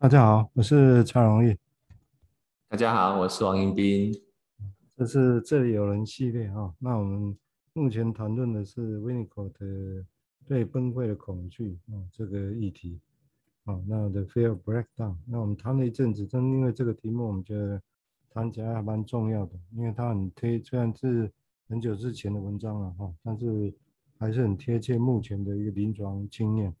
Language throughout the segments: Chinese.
大家好，我是蔡荣义。大家好，我是王英斌。这是这里有人系列哈。那我们目前谈论的是 Winnicott 的对崩溃的恐惧啊这个议题。啊，那 The Fear of Breakdown。那我们谈了一阵子，正因为这个题目，我们觉得谈起来还蛮重要的，因为它很贴，虽然是很久之前的文章了哈，但是还是很贴切目前的一个临床经验。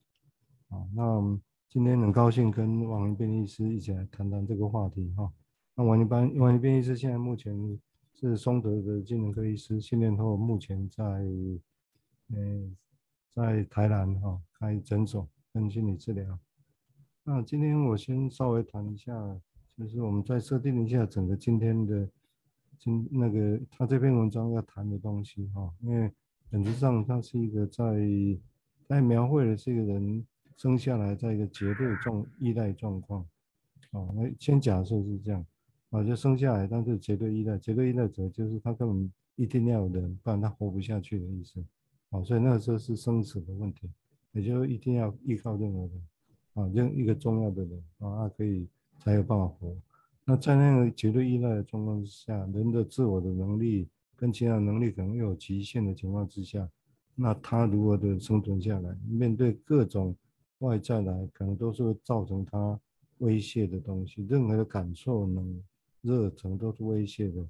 啊，那。今天很高兴跟王一斌医师一起来谈谈这个话题哈。那王一斌王一斌医师现在目前是松德的精神科医师，训练后目前在呃在台南哈开诊所跟心理治疗。那今天我先稍微谈一下，就是我们再设定一下整个今天的今那个他这篇文章要谈的东西哈，因为本质上他是一个在在描绘的是一个人。生下来在一个绝对状依赖状况，哦，那先假设是这样，啊，就生下来，但是绝对依赖，绝对依赖者就是他根本一定要有人，不然他活不下去的意思，啊，所以那个时候是生死的问题，也就一定要依靠任何人，啊，任一个重要的人，啊，他可以才有办法活。那在那个绝对依赖的状况之下，人的自我的能力跟其他能力可能有极限的情况之下，那他如何的生存下来，面对各种。外在来可能都是会造成他威胁的东西，任何的感受能热忱都是威胁的。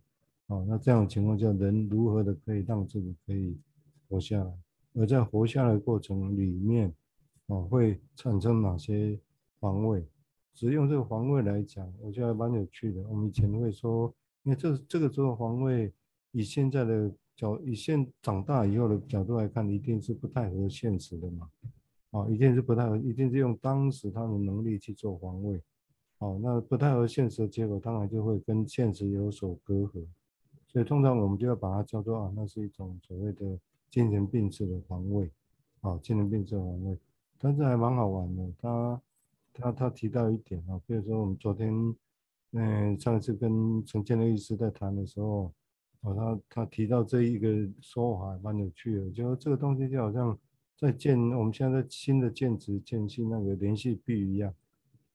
哦，那这样情况下，人如何的可以让自己可以活下来？而在活下来过程里面，哦，会产生哪些防卫？只用这个防卫来讲，我觉得还蛮有趣的。我们以前会说，因为这这个时候防卫，以现在的角，以现长大以后的角度来看，一定是不太合现实的嘛。啊，一定是不太，一定是用当时他的能力去做防卫。哦，那不太合现实的结果，当然就会跟现实有所隔阂。所以通常我们就要把它叫做啊，那是一种所谓的精神病式的防卫。啊，精神病式的防卫，但是还蛮好玩的。他他他提到一点啊，比如说我们昨天，嗯、上次跟陈建乐医师在谈的时候，哦，他他提到这一个说法蛮有趣的，就说这个东西就好像。在建我们现在新的建筑建新那个连续壁一样，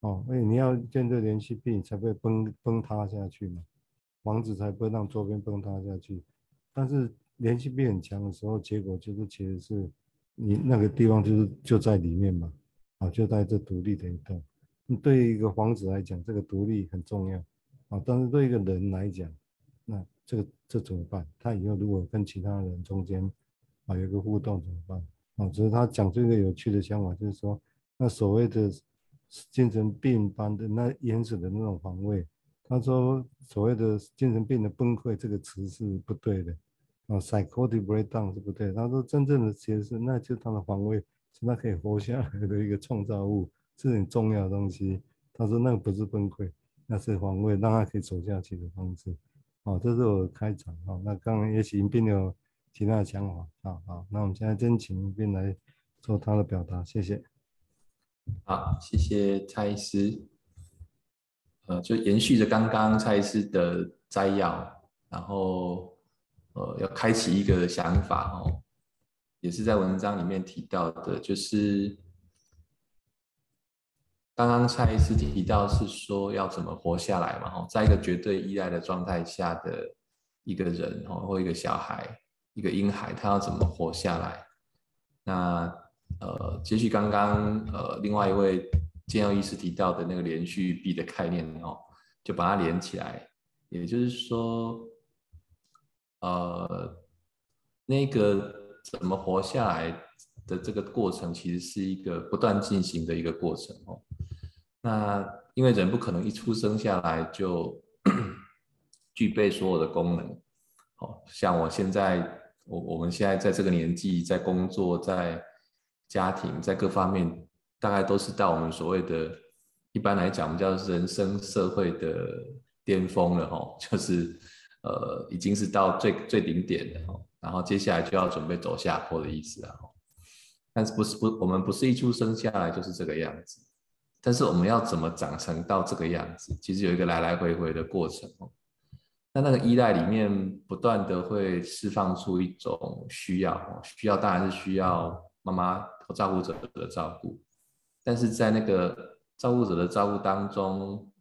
哦，哎，你要建这连续壁，你才不会崩崩塌下去嘛，房子才不会让周边崩塌下去。但是连续壁很强的时候，结果就是其实是你那个地方就是就在里面嘛，啊，就在这独立的一栋。对于一个房子来讲，这个独立很重要，啊，但是对一个人来讲，那这个这怎么办？他以后如果跟其他人中间啊有一个互动怎么办？啊，只是他讲这个有趣的想法，就是说，那所谓的精神病般的那原始的那种防卫，他说所谓的精神病的崩溃这个词是不对的，啊，psychotic breakdown 是不对。他说真正的其实是，那就是他的防卫，是他可以活下来的一个创造物，是很重要的东西。他说那个不是崩溃，那是防卫，让他可以走下去的方式。好，这是我开场。哦，那刚刚也许并没有。其他的想法，好好，那我们现在真请一斌来做他的表达，谢谢。好，谢谢蔡医师。呃，就延续着刚刚蔡医师的摘要，然后呃，要开启一个想法哦，也是在文章里面提到的，就是刚刚蔡医师提到是说要怎么活下来嘛，哦，在一个绝对依赖的状态下的一个人哦，或一个小孩。一个婴孩，他要怎么活下来？那呃，接续刚刚呃，另外一位建佑医师提到的那个连续壁的概念哦，就把它连起来。也就是说，呃，那个怎么活下来的这个过程，其实是一个不断进行的一个过程哦。那因为人不可能一出生下来就 具备所有的功能，哦，像我现在。我我们现在在这个年纪，在工作，在家庭，在各方面，大概都是到我们所谓的，一般来讲，我们叫人生社会的巅峰了哈，就是呃，已经是到最最顶点了哈，然后接下来就要准备走下坡的意思啊。但是不是不，我们不是一出生下来就是这个样子，但是我们要怎么长成到这个样子，其实有一个来来回回的过程哦。那那个依赖里面不断的会释放出一种需要，需要当然是需要妈妈和照顾者的照顾，但是在那个照顾者的照顾当中，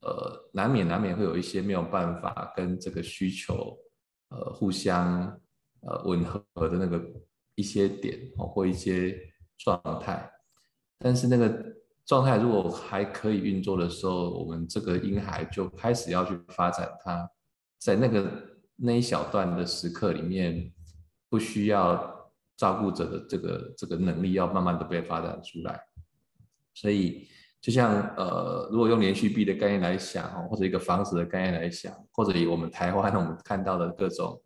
呃，难免难免会有一些没有办法跟这个需求呃互相呃吻合的那个一些点哦，或一些状态，但是那个状态如果还可以运作的时候，我们这个婴孩就开始要去发展他在那个那一小段的时刻里面不需要。照顾者的这个这个能力要慢慢的被发展出来，所以就像呃，如果用连续币的概念来想或者一个房子的概念来想，或者以我们台湾 我们看到的各种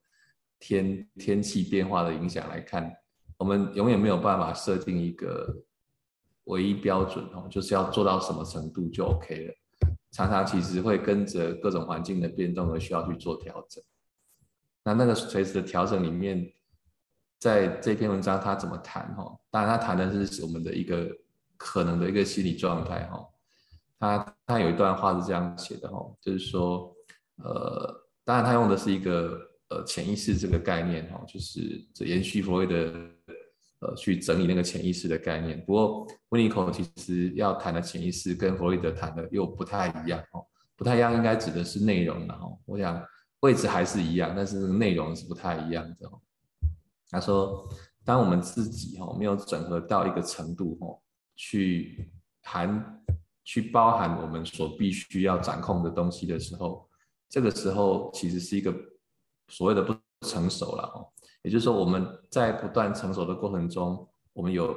天天气变化的影响来看，我们永远没有办法设定一个唯一标准哦，就是要做到什么程度就 OK 了。常常其实会跟着各种环境的变动而需要去做调整。那那个垂直的调整里面。在这篇文章，他怎么谈？哈，当然他谈的是我们的一个可能的一个心理状态。哈，他他有一段话是这样写的，哈，就是说，呃，当然他用的是一个呃潜意识这个概念，哈，就是这延续弗洛伊德呃去整理那个潜意识的概念。不过温尼口其实要谈的潜意识跟弗洛伊德谈的又不太一样，哈，不太一样，应该指的是内容，然后我想位置还是一样，但是内容是不太一样的。他说：“当我们自己哈没有整合到一个程度哈，去含去包含我们所必须要掌控的东西的时候，这个时候其实是一个所谓的不成熟了哈。也就是说，我们在不断成熟的过程中，我们有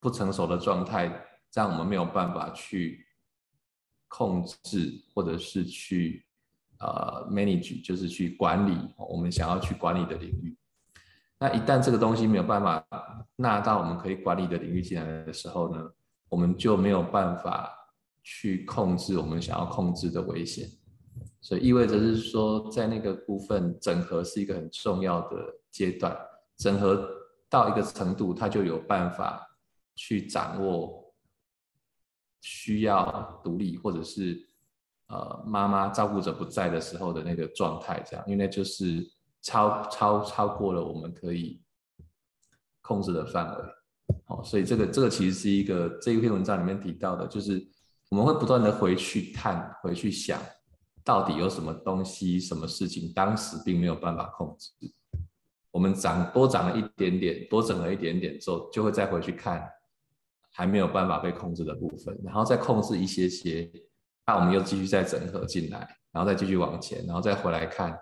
不成熟的状态，让我们没有办法去控制或者是去呃 manage，就是去管理我们想要去管理的领域。”那一旦这个东西没有办法纳到我们可以管理的领域进来的时候呢，我们就没有办法去控制我们想要控制的危险，所以意味着是说，在那个部分整合是一个很重要的阶段，整合到一个程度，它就有办法去掌握需要独立或者是呃妈妈照顾者不在的时候的那个状态，这样，因为那就是。超超超过了我们可以控制的范围，好，所以这个这个其实是一个这一篇文章里面提到的，就是我们会不断的回去看，回去想，到底有什么东西、什么事情当时并没有办法控制，我们长多长了一点点，多整了一点点之后，就会再回去看还没有办法被控制的部分，然后再控制一些些，那我们又继续再整合进来，然后再继续往前，然后再回来看。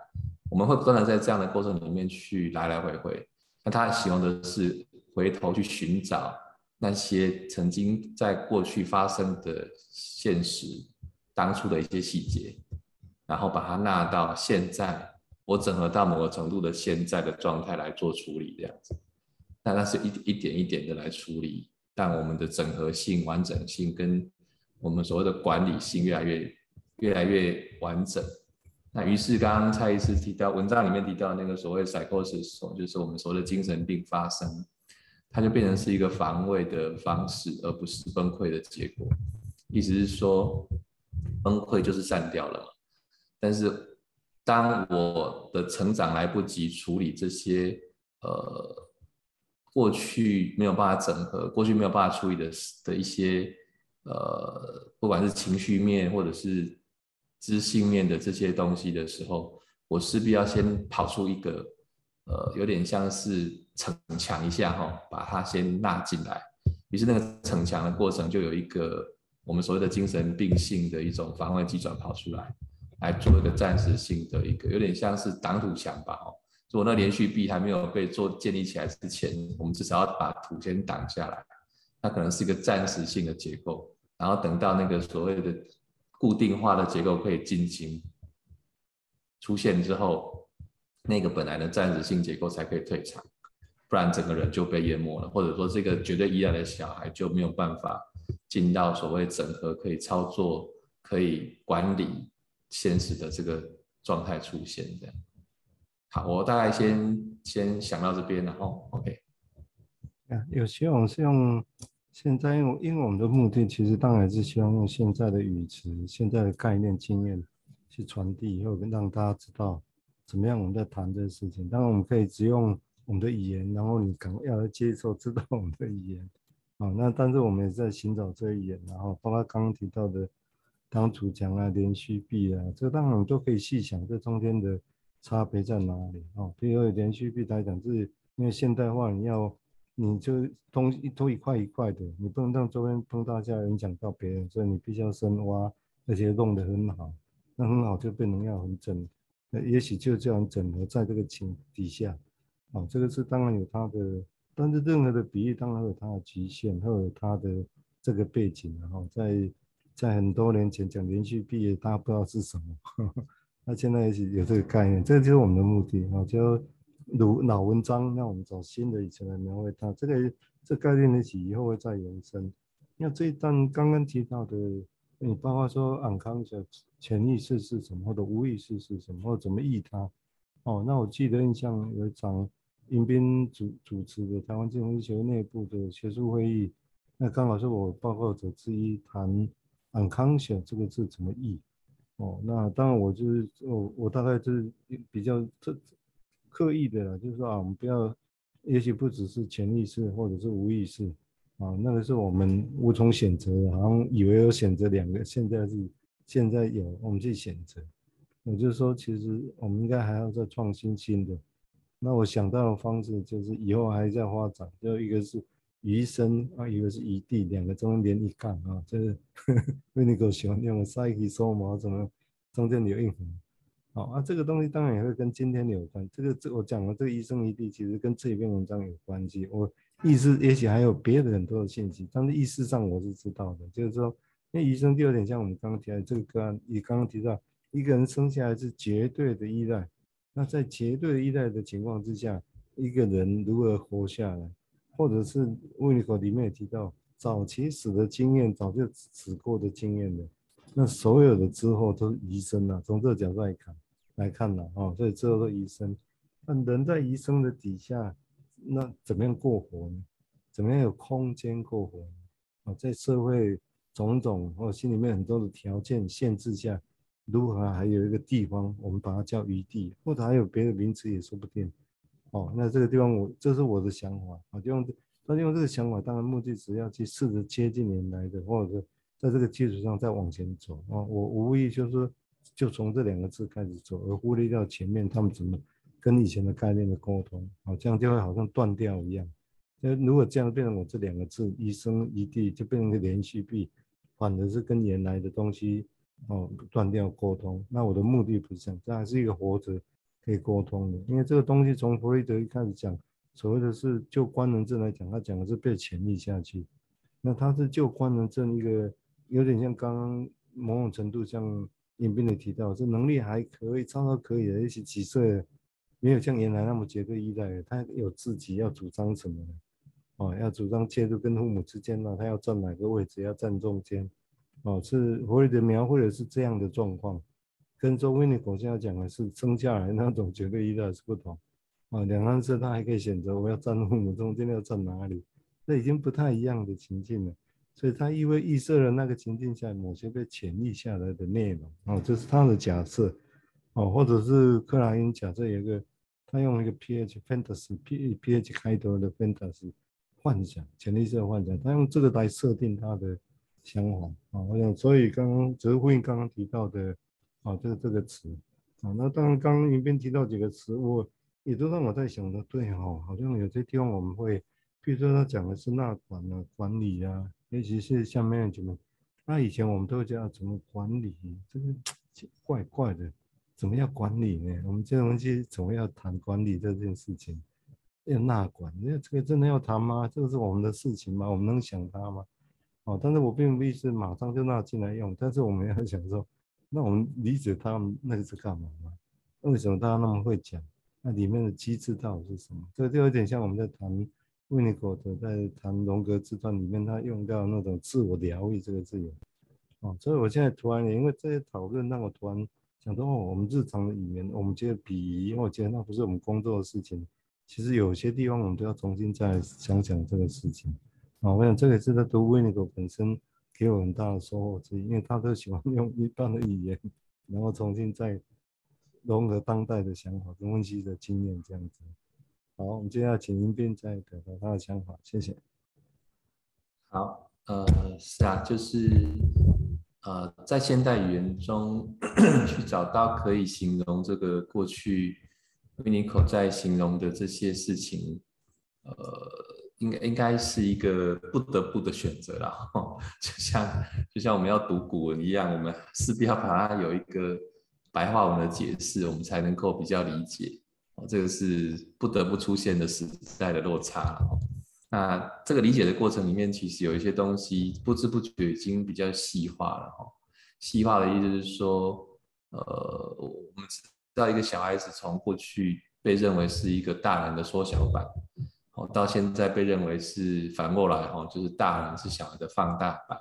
我们会不断的在这样的过程里面去来来回回。那他喜欢的是回头去寻找那些曾经在过去发生的现实当初的一些细节，然后把它纳到现在，我整合到某个程度的现在的状态来做处理，这样子。那那是一一点一点的来处理，但我们的整合性、完整性跟我们所谓的管理性越来越越来越完整。那于是，刚刚蔡医师提到文章里面提到那个所谓 psychosis，就是我们所谓的精神病发生，它就变成是一个防卫的方式，而不是崩溃的结果。意思是说，崩溃就是散掉了嘛。但是，当我的成长来不及处理这些呃过去没有办法整合、过去没有办法处理的的一些呃，不管是情绪面或者是知性面的这些东西的时候，我势必要先跑出一个，呃，有点像是逞强一下哈，把它先纳进来。于是那个逞强的过程，就有一个我们所谓的精神病性的一种防卫机转跑出来，来做一个暂时性的一个，有点像是挡土墙吧哦。如果那连续壁还没有被做建立起来之前，我们至少要把土先挡下来。它可能是一个暂时性的结构，然后等到那个所谓的。固定化的结构可以进行出现之后，那个本来的暂时性结构才可以退场，不然整个人就被淹没了，或者说这个绝对依赖的小孩就没有办法进到所谓整合、可以操作、可以管理现实的这个状态出现。这样，好，我大概先先想到这边，然后 OK 啊。有些我们是用。现在，因为因为我们的目的，其实当然是希望用现在的语词、现在的概念、经验去传递，以后让大家知道怎么样我们在谈这个事情。当然，我们可以只用我们的语言，然后你可能要接受、知道我们的语言，啊，那但是我们也在寻找这一点，然后包括刚刚提到的当主讲啊、连续壁啊，这当然我们都可以细想这中间的差别在哪里啊。比如连续壁来讲，是因为现代化你要你就东西都一块一块的，你不能让周边碰到下影响到别人，所以你必须要深挖，而且弄得很好，那很好就变成要很整，那也许就这样整合在这个情底下，啊，这个是当然有它的。但是任何的比喻当然有它的局限，会有它的这个背景，然后在在很多年前讲连续毕业，大家不知道是什么，那现在也是有这个概念，这个就是我们的目的啊，就如老文章，让我们找新的以前来描绘它，这个这概念呢，以后会再延伸。那这一段刚刚提到的，你包括说 unconscious 潜意识是什么，或者无意识是什么，或者怎么译它，哦，那我记得印象有一场。迎宾主主持的台湾精神学内部的学术会议，那刚好是我报告者之一谈 unconscious 这个字怎么译哦，那当然我就是我我大概就是比较特刻意的啦，就是说啊，我们不要，也许不只是潜意识或者是无意识啊，那个是我们无从选择的，好像以为有选择两个，现在是现在有我们去选择，也就是说，其实我们应该还要再创新新的。那我想到的方式就是以后还在发展，就一个是余生啊，一个是余地，两个中间连一杠啊，就是维尼口喜欢用 psyche soma 什么中间留一横，好啊，这个东西当然也会跟今天有关。这个这我讲的这个余生余地其实跟这篇文章有关系。我意思也许还有别的很多的信息，但是意识上我是知道的，就是说，因为余生就有点像我们刚刚提到这个个案，你刚刚提到一个人生下来是绝对的依赖。那在绝对依赖的情况之下，一个人如何活下来，或者是维尼口里面也提到，早期死的经验，早就死过的经验了，那所有的之后都是余生了。从这个角度来看，来看了啊，所以之后都余生。那人在余生的底下，那怎么样过活呢？怎么样有空间过活？啊，在社会种种或心里面很多的条件限制下。如何还有一个地方，我们把它叫余地，或者还有别的名词也说不定。哦，那这个地方我这是我的想法啊，就用他用这个想法，当然目的只要去试着接近原来的，或者在这个基础上再往前走啊。我无意就是，就从这两个字开始走，而忽略掉前面他们怎么跟以前的概念的沟通，好，这样就会好像断掉一样。那如果这样变成我这两个字一生一地，就变成一个连续币，反而是跟原来的东西。哦，断掉沟通，那我的目的不是这样，这还是一个活着可以沟通的。因为这个东西从弗洛伊德一开始讲，所谓的是就官能症来讲，他讲的是被潜移下去。那他是就官能症一个有点像刚刚某种程度像尹斌的提到，这能力还可以，差不多可以的，一些几岁没有像原来那么绝对依赖的，他有自己要主张什么的，哦，要主张介入跟父母之间呢，他要站哪个位置，要站中间。哦，是弗洛伊德描绘的是这样的状况，跟周维尼口现在讲的是生下来那种绝对依赖是不同。啊，两个人他还可以选择我要站父母中间要站哪里，这已经不太一样的情境了。所以他因为预设了那个情境下某些被潜移下来的内容，哦，这是他的假设，哦，或者是克莱因假设有一个，他用一个 ph fantasy p ph 开头的 fantasy 幻想，潜意识的幻想，他用这个来设定他的。想法啊，我想，所以刚刚哲慧刚刚提到的啊，这个这个词啊，那当然刚刚云斌提到几个词，我也都让我在想的，对哦，好像有些地方我们会，比如说他讲的是纳管啊、管理啊，尤其是像 management，那以前我们都会叫怎么管理，这个怪怪的，怎么要管理呢？我们这种东西怎么要谈管理这件事情？要纳管，那这个真的要谈吗？这个是我们的事情吗？我们能想它吗？哦，但是我并不意思马上就纳进来用，但是我们要想说，那我们理解他们那个是干嘛吗？那为什么大家那么会讲？那里面的机制到底是什么？这就有点像我们在谈维尼口的，在谈荣格之段里面，他用到那种自我疗愈这个字眼。哦，所以我现在突然因为这些讨论，让我突然想到，哦，我们日常的语言，我们觉得鄙夷，因为我觉得那不是我们工作的事情，其实有些地方我们都要重新再想想这个事情。啊，我想这个是在读维尼口本身给我很大的收获之一，因为他都喜欢用一般的语言，然后重新再融合当代的想法跟温习的经验这样子。好，我们接下来请云斌再表达他的想法，谢谢。好，呃，是啊，就是呃，在现代语言中 去找到可以形容这个过去 Winnicott 在形容的这些事情，呃，应该应该是一个不得不的选择啦。就像就像我们要读古文一样，我们势必要把它有一个白话文的解释，我们才能够比较理解。哦，这个是不得不出现的时代的落差。那这个理解的过程里面，其实有一些东西不知不觉已经比较细化了哈。细化的意思是说，呃，我们知道一个小孩子从过去被认为是一个大人的缩小版，哦，到现在被认为是反过来哦，就是大人是小孩的放大版。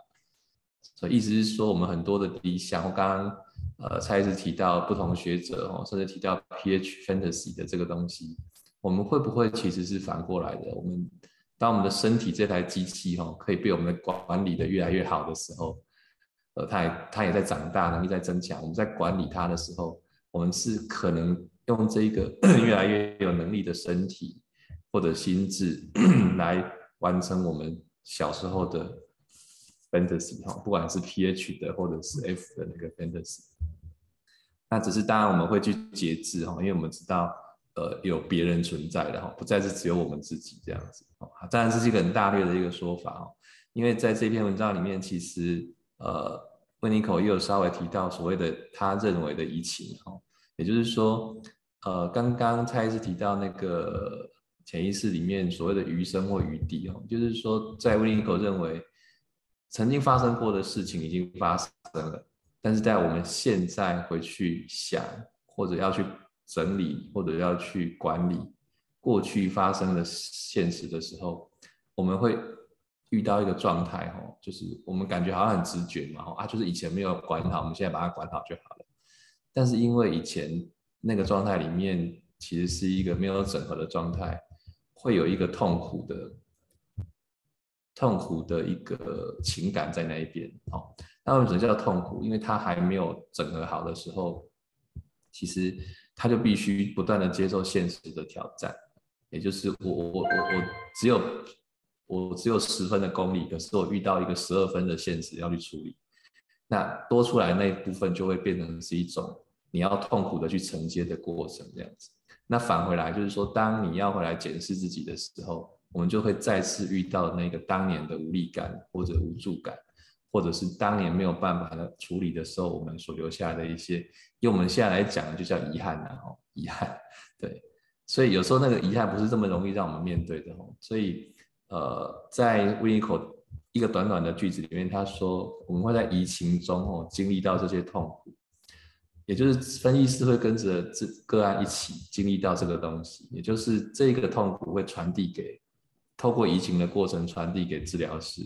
所以意思是说，我们很多的理想，我刚刚呃蔡医师提到不同学者哦，甚至提到 PH fantasy 的这个东西，我们会不会其实是反过来的？我们当我们的身体这台机器哈，可以被我们管理的越来越好的时候，呃，它也它也在长大，能力在增强。我们在管理它的时候，我们是可能用这个 越来越有能力的身体或者心智 来完成我们小时候的 fantasy 哈，不管是 pH 的或者是 F 的那个 fantasy。那只是当然我们会去节制哈，因为我们知道。呃，有别人存在的哈，不再是只有我们自己这样子。当然这是一个很大略的一个说法哦，因为在这篇文章里面，其实呃，温尼口又有稍微提到所谓的他认为的移情哈，也就是说，呃，刚刚蔡医师提到那个潜意识里面所谓的余生或余地哦，就是说在 winco 认为曾经发生过的事情已经发生了，但是在我们现在回去想或者要去。整理或者要去管理过去发生的现实的时候，我们会遇到一个状态，哦，就是我们感觉好像很直觉嘛，哈啊，就是以前没有管好，我们现在把它管好就好了。但是因为以前那个状态里面其实是一个没有整合的状态，会有一个痛苦的、痛苦的一个情感在那一边，哦，那为什么叫痛苦？因为他还没有整合好的时候，其实。他就必须不断的接受现实的挑战，也就是我我我我我只有我只有十分的功力，可是我遇到一个十二分的现实要去处理，那多出来那一部分就会变成是一种你要痛苦的去承接的过程这样子。那返回来就是说，当你要回来检视自己的时候，我们就会再次遇到那个当年的无力感或者无助感。或者是当年没有办法的处理的时候，我们所留下的一些，用我们现在来讲，就叫遗憾呐，哦，遗憾，对，所以有时候那个遗憾不是这么容易让我们面对的，哦，所以，呃，在 w i n i c o 一个短短的句子里面，他说我们会在移情中哦经历到这些痛苦，也就是分析师会跟着这个案一起经历到这个东西，也就是这个痛苦会传递给，透过移情的过程传递给治疗师。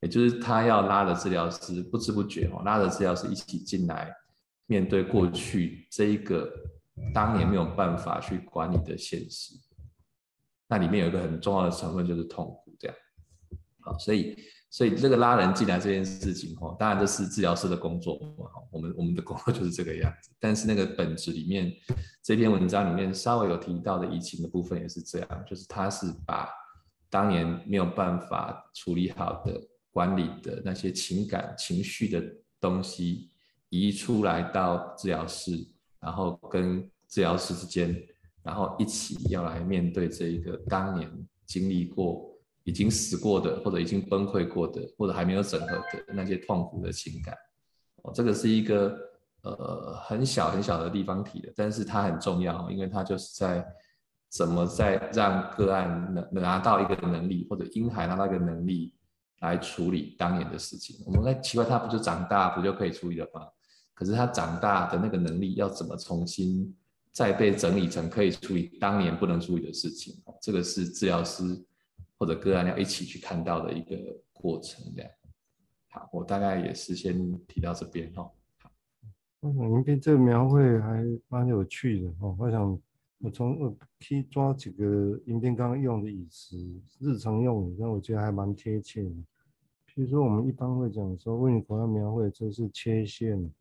也就是他要拉着治疗师，不知不觉哦，拉着治疗师一起进来，面对过去这一个当年没有办法去管理的现实。那里面有一个很重要的成分就是痛苦，这样。好，所以所以这个拉人进来这件事情哦，当然这是治疗师的工作嘛，我们我们的工作就是这个样子。但是那个本质里面，这篇文章里面稍微有提到的移情的部分也是这样，就是他是把当年没有办法处理好的。管理的那些情感情绪的东西移出来到治疗室，然后跟治疗师之间，然后一起要来面对这一个当年经历过、已经死过的，或者已经崩溃过的，或者还没有整合的那些痛苦的情感。哦，这个是一个呃很小很小的地方提的，但是它很重要，因为它就是在怎么在让个案能拿到一个能力，或者婴孩拿到一个能力。来处理当年的事情，我们在奇怪他不就长大不就可以处理了吗？可是他长大的那个能力要怎么重新再被整理成可以处理当年不能处理的事情？这个是治疗师或者个案要一起去看到的一个过程。这样，好，我大概也是先提到这边哈。好，我想您对这个描绘还蛮有趣的哦。我想我从我可以抓几个银斌刚刚用的语词，日常用语，那我觉得还蛮贴切的。比如说，我们一般会讲说，为你口要描绘这是切线、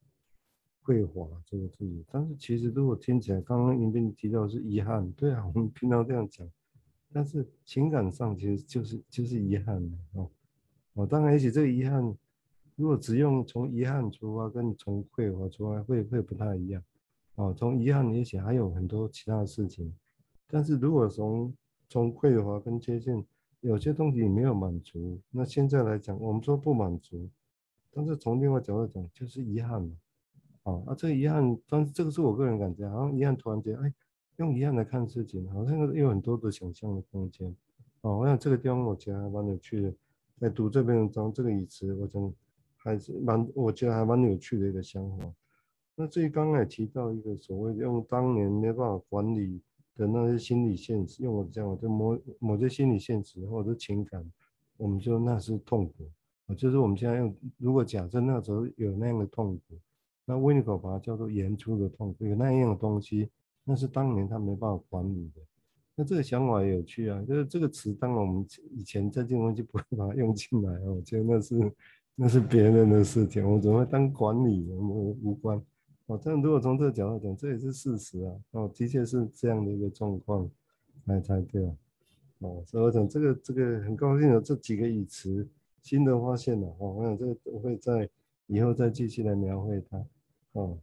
绘画这个字，但是其实如果听起来，刚刚银斌提到是遗憾，对啊，我们平常这样讲，但是情感上其实就是就是遗憾的哦。哦，当然，也许这个遗憾，如果只用从遗憾出发，跟从匮乏出发会会不太一样。哦，从遗憾，也许还有很多其他的事情。但是如果从从匮乏跟缺陷，有些东西没有满足，那现在来讲，我们说不满足，但是从另外角度讲，就是遗憾嘛。哦，啊，这个遗憾，但是这个是我个人感觉，好像遗憾突然间，哎，用一样来看事情，好像有很多的想象的空间。哦，我想这个地方我觉得还蛮有趣的，在读这篇文章，这个语词，我真的还是蛮，我觉得还蛮有趣的一个想法。那至于刚刚也提到一个所谓用当年没办法管理的那些心理现实，用我这样，就某某些心理现实或者情感，我们就那是痛苦啊，就是我们现在用，如果假设那时候有那样的痛苦，那维尼口把它叫做演出的痛苦，有那样的东西，那是当年他没办法管理的。那这个想法也有趣啊，就是这个词，当然我们以前在金融就不会把它用进来哦，我觉得那是那是别人的事情，我怎么会当管理，我们无关。哦，但如果从这个角度讲，这也是事实啊。哦，的确是这样的一个状况，来才对啊。哦，所以我想这个这个很高兴有这几个语词新的发现了。哦，我想这个我会在以后再继续来描绘它。哦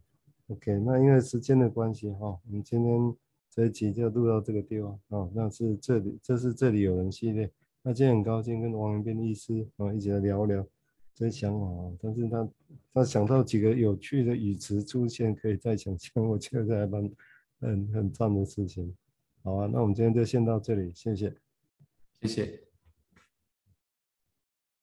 ，OK，那因为时间的关系哈，我们今天这一集就录到这个地方。哦，那是这里，这是这里有人系列。那今天很高兴跟王文斌医师啊一起来聊聊。这些想法啊，但是他他想到几个有趣的语词出现，可以再想象，我觉得还蛮很很赞的事情。好啊，那我们今天就先到这里，谢谢，谢谢。